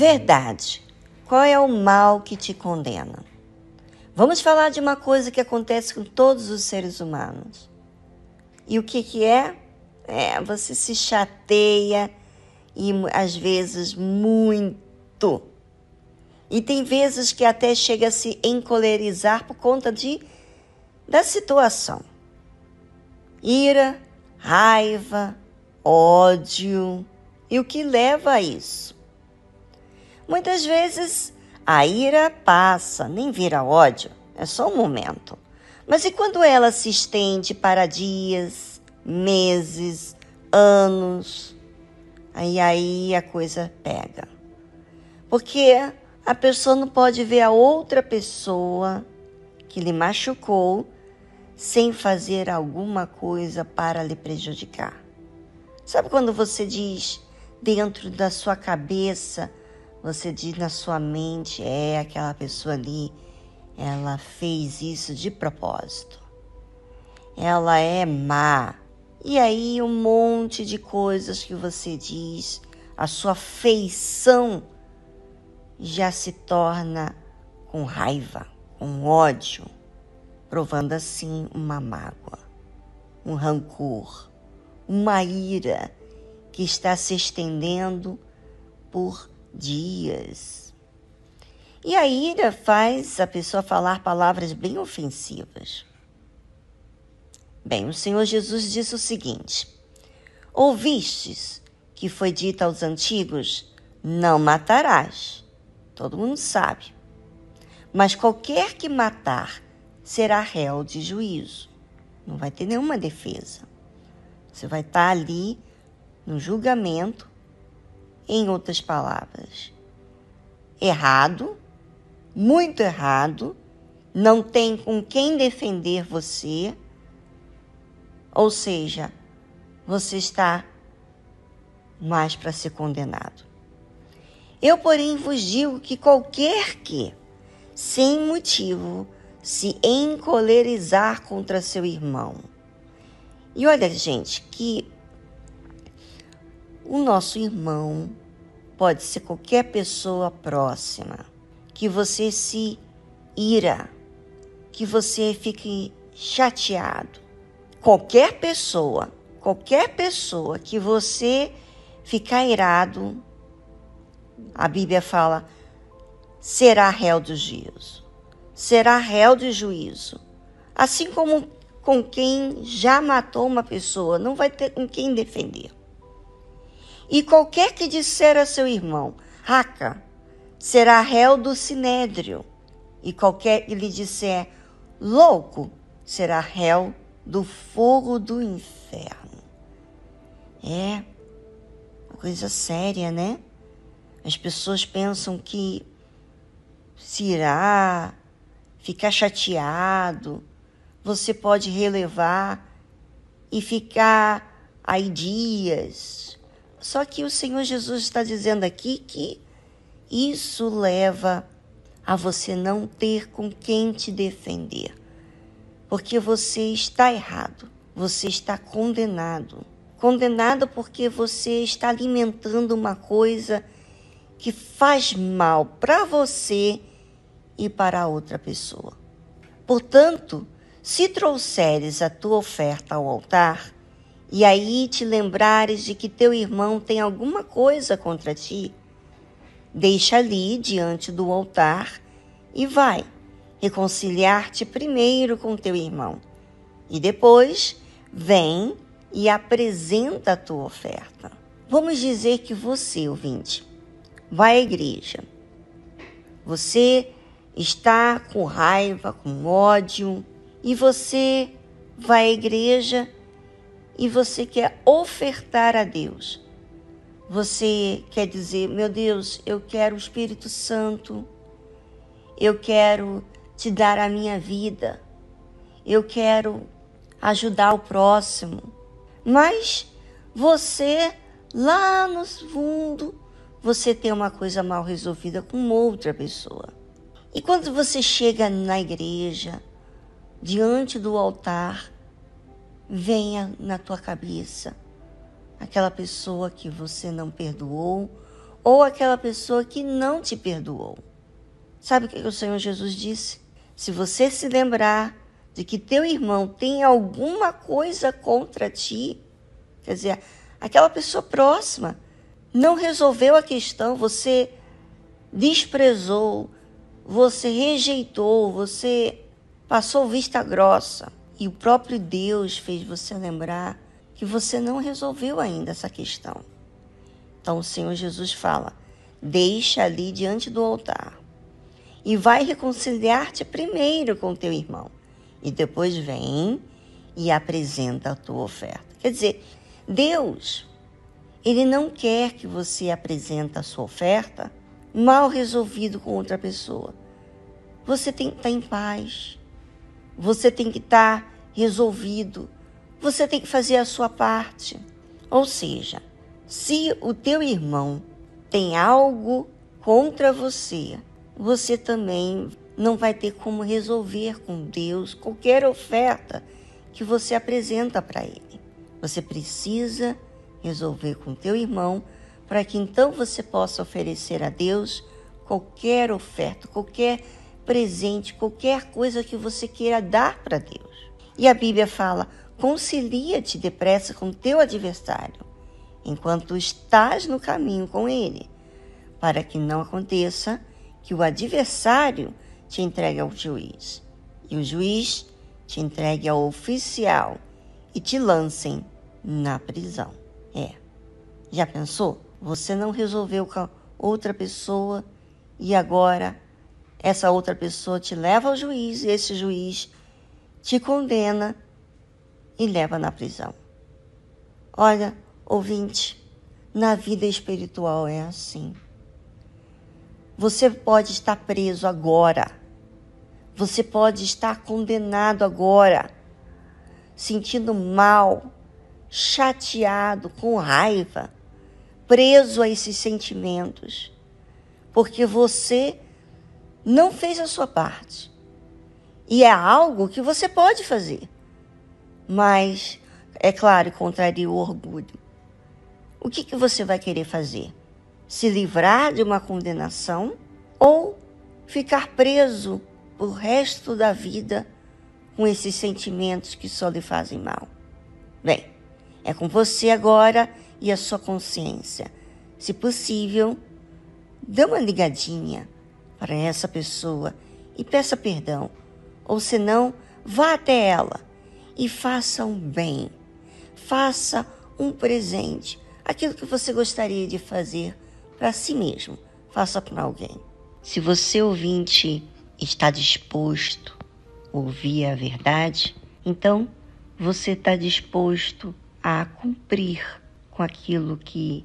Verdade. Qual é o mal que te condena? Vamos falar de uma coisa que acontece com todos os seres humanos. E o que, que é? É, você se chateia e às vezes muito. E tem vezes que até chega a se encolerizar por conta de da situação. Ira, raiva, ódio. E o que leva a isso? Muitas vezes a ira passa, nem vira ódio, é só um momento. Mas e quando ela se estende para dias, meses, anos? Aí aí a coisa pega. Porque a pessoa não pode ver a outra pessoa que lhe machucou sem fazer alguma coisa para lhe prejudicar. Sabe quando você diz dentro da sua cabeça, você diz na sua mente, é aquela pessoa ali, ela fez isso de propósito. Ela é má. E aí um monte de coisas que você diz, a sua feição já se torna com raiva, com ódio, provando assim uma mágoa, um rancor, uma ira que está se estendendo por dias. E a ira faz a pessoa falar palavras bem ofensivas. Bem, o Senhor Jesus disse o seguinte: Ouvistes que foi dito aos antigos: Não matarás. Todo mundo sabe. Mas qualquer que matar será réu de juízo. Não vai ter nenhuma defesa. Você vai estar ali no julgamento em outras palavras, errado, muito errado, não tem com quem defender você, ou seja, você está mais para ser condenado. Eu, porém, vos digo que qualquer que, sem motivo, se encolerizar contra seu irmão. E olha, gente, que o nosso irmão pode ser qualquer pessoa próxima, que você se ira, que você fique chateado. Qualquer pessoa, qualquer pessoa que você ficar irado, a Bíblia fala, será réu do juízo. Será réu de juízo. Assim como com quem já matou uma pessoa, não vai ter com quem defender. E qualquer que disser a seu irmão, raca, será réu do sinédrio. E qualquer que lhe disser, louco, será réu do fogo do inferno. É uma coisa séria, né? As pessoas pensam que se irá, ficar chateado, você pode relevar e ficar aí dias, só que o Senhor Jesus está dizendo aqui que isso leva a você não ter com quem te defender. Porque você está errado, você está condenado. Condenado porque você está alimentando uma coisa que faz mal para você e para outra pessoa. Portanto, se trouxeres a tua oferta ao altar, e aí te lembrares de que teu irmão tem alguma coisa contra ti, deixa ali diante do altar e vai reconciliar-te primeiro com teu irmão. E depois vem e apresenta a tua oferta. Vamos dizer que você, ouvinte, vai à igreja. Você está com raiva, com ódio, e você vai à igreja e você quer ofertar a Deus. Você quer dizer, meu Deus, eu quero o Espírito Santo, eu quero te dar a minha vida, eu quero ajudar o próximo. Mas você, lá no fundo, você tem uma coisa mal resolvida com outra pessoa. E quando você chega na igreja, diante do altar, venha na tua cabeça aquela pessoa que você não perdoou ou aquela pessoa que não te perdoou. Sabe o que o Senhor Jesus disse? Se você se lembrar de que teu irmão tem alguma coisa contra ti, quer dizer, aquela pessoa próxima não resolveu a questão, você desprezou, você rejeitou, você passou vista grossa e o próprio Deus fez você lembrar que você não resolveu ainda essa questão. Então o Senhor Jesus fala: deixa ali diante do altar e vai reconciliar-te primeiro com teu irmão e depois vem e apresenta a tua oferta. Quer dizer, Deus, ele não quer que você apresente a sua oferta mal resolvido com outra pessoa. Você tem que estar em paz. Você tem que estar resolvido. Você tem que fazer a sua parte. Ou seja, se o teu irmão tem algo contra você, você também não vai ter como resolver com Deus qualquer oferta que você apresenta para ele. Você precisa resolver com teu irmão para que então você possa oferecer a Deus qualquer oferta, qualquer presente, qualquer coisa que você queira dar para Deus. E a Bíblia fala: concilia-te depressa com teu adversário, enquanto estás no caminho com ele, para que não aconteça que o adversário te entregue ao juiz, e o juiz te entregue ao oficial e te lancem na prisão. É. Já pensou? Você não resolveu com outra pessoa e agora essa outra pessoa te leva ao juiz e esse juiz te condena e leva na prisão. Olha, ouvinte, na vida espiritual é assim. Você pode estar preso agora. Você pode estar condenado agora, sentindo mal, chateado, com raiva preso a esses sentimentos, porque você não fez a sua parte. E é algo que você pode fazer, mas, é claro, contraria o orgulho. O que, que você vai querer fazer? Se livrar de uma condenação ou ficar preso o resto da vida com esses sentimentos que só lhe fazem mal? Bem, é com você agora e a sua consciência. Se possível, dê uma ligadinha para essa pessoa e peça perdão. Ou senão, vá até ela e faça um bem. Faça um presente. Aquilo que você gostaria de fazer para si mesmo, faça para alguém. Se você ouvinte está disposto a ouvir a verdade, então você está disposto a cumprir com aquilo que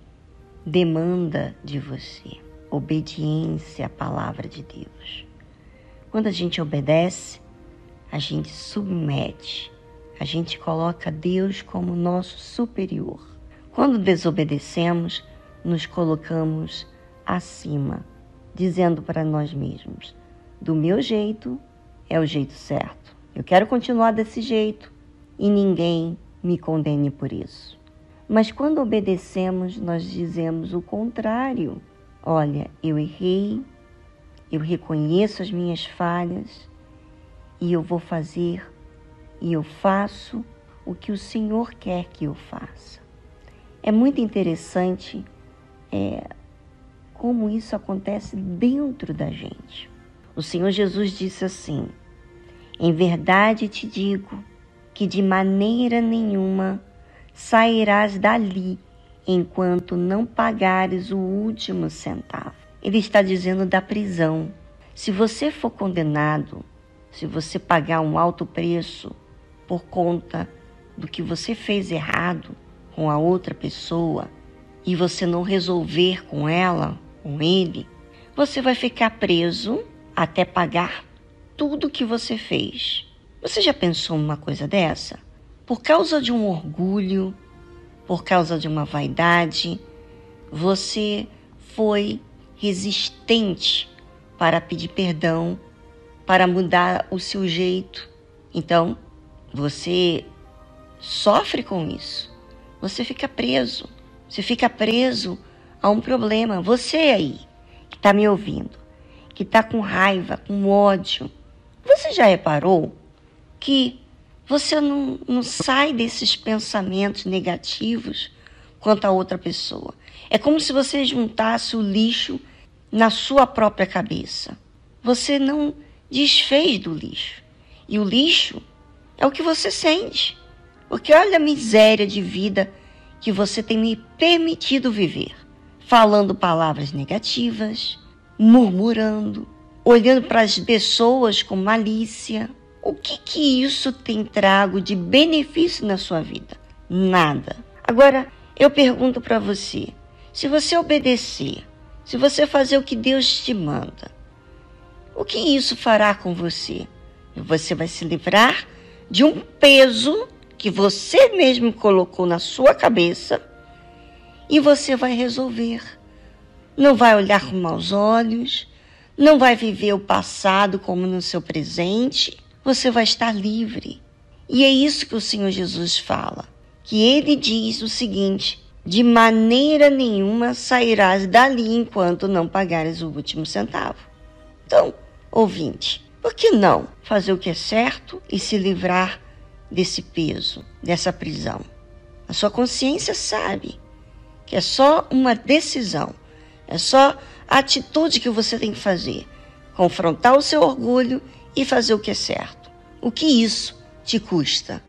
demanda de você. Obediência à palavra de Deus. Quando a gente obedece, a gente submete, a gente coloca Deus como nosso superior. Quando desobedecemos, nos colocamos acima, dizendo para nós mesmos: do meu jeito é o jeito certo. Eu quero continuar desse jeito e ninguém me condene por isso. Mas quando obedecemos, nós dizemos o contrário. Olha, eu errei, eu reconheço as minhas falhas e eu vou fazer e eu faço o que o Senhor quer que eu faça. É muito interessante é, como isso acontece dentro da gente. O Senhor Jesus disse assim: Em verdade te digo que de maneira nenhuma sairás dali enquanto não pagares o último centavo. Ele está dizendo da prisão. Se você for condenado, se você pagar um alto preço por conta do que você fez errado com a outra pessoa e você não resolver com ela, com ele, você vai ficar preso até pagar tudo que você fez. Você já pensou numa coisa dessa? por causa de um orgulho, por causa de uma vaidade, você foi resistente para pedir perdão, para mudar o seu jeito. Então, você sofre com isso. Você fica preso. Você fica preso a um problema. Você aí, que está me ouvindo, que está com raiva, com ódio, você já reparou que você não, não sai desses pensamentos negativos quanto a outra pessoa? É como se você juntasse o lixo na sua própria cabeça. Você não desfez do lixo. E o lixo é o que você sente. Porque olha a miséria de vida que você tem me permitido viver. Falando palavras negativas, murmurando, olhando para as pessoas com malícia. O que que isso tem trago de benefício na sua vida? Nada. Agora, eu pergunto para você, se você obedecer, se você fazer o que Deus te manda, o que isso fará com você? Você vai se livrar de um peso que você mesmo colocou na sua cabeça e você vai resolver. Não vai olhar com maus olhos, não vai viver o passado como no seu presente, você vai estar livre. E é isso que o Senhor Jesus fala, que ele diz o seguinte: de maneira nenhuma sairás dali enquanto não pagares o último centavo. Então, ouvinte, por que não fazer o que é certo e se livrar desse peso, dessa prisão? A sua consciência sabe que é só uma decisão, é só a atitude que você tem que fazer: confrontar o seu orgulho e fazer o que é certo. O que isso te custa?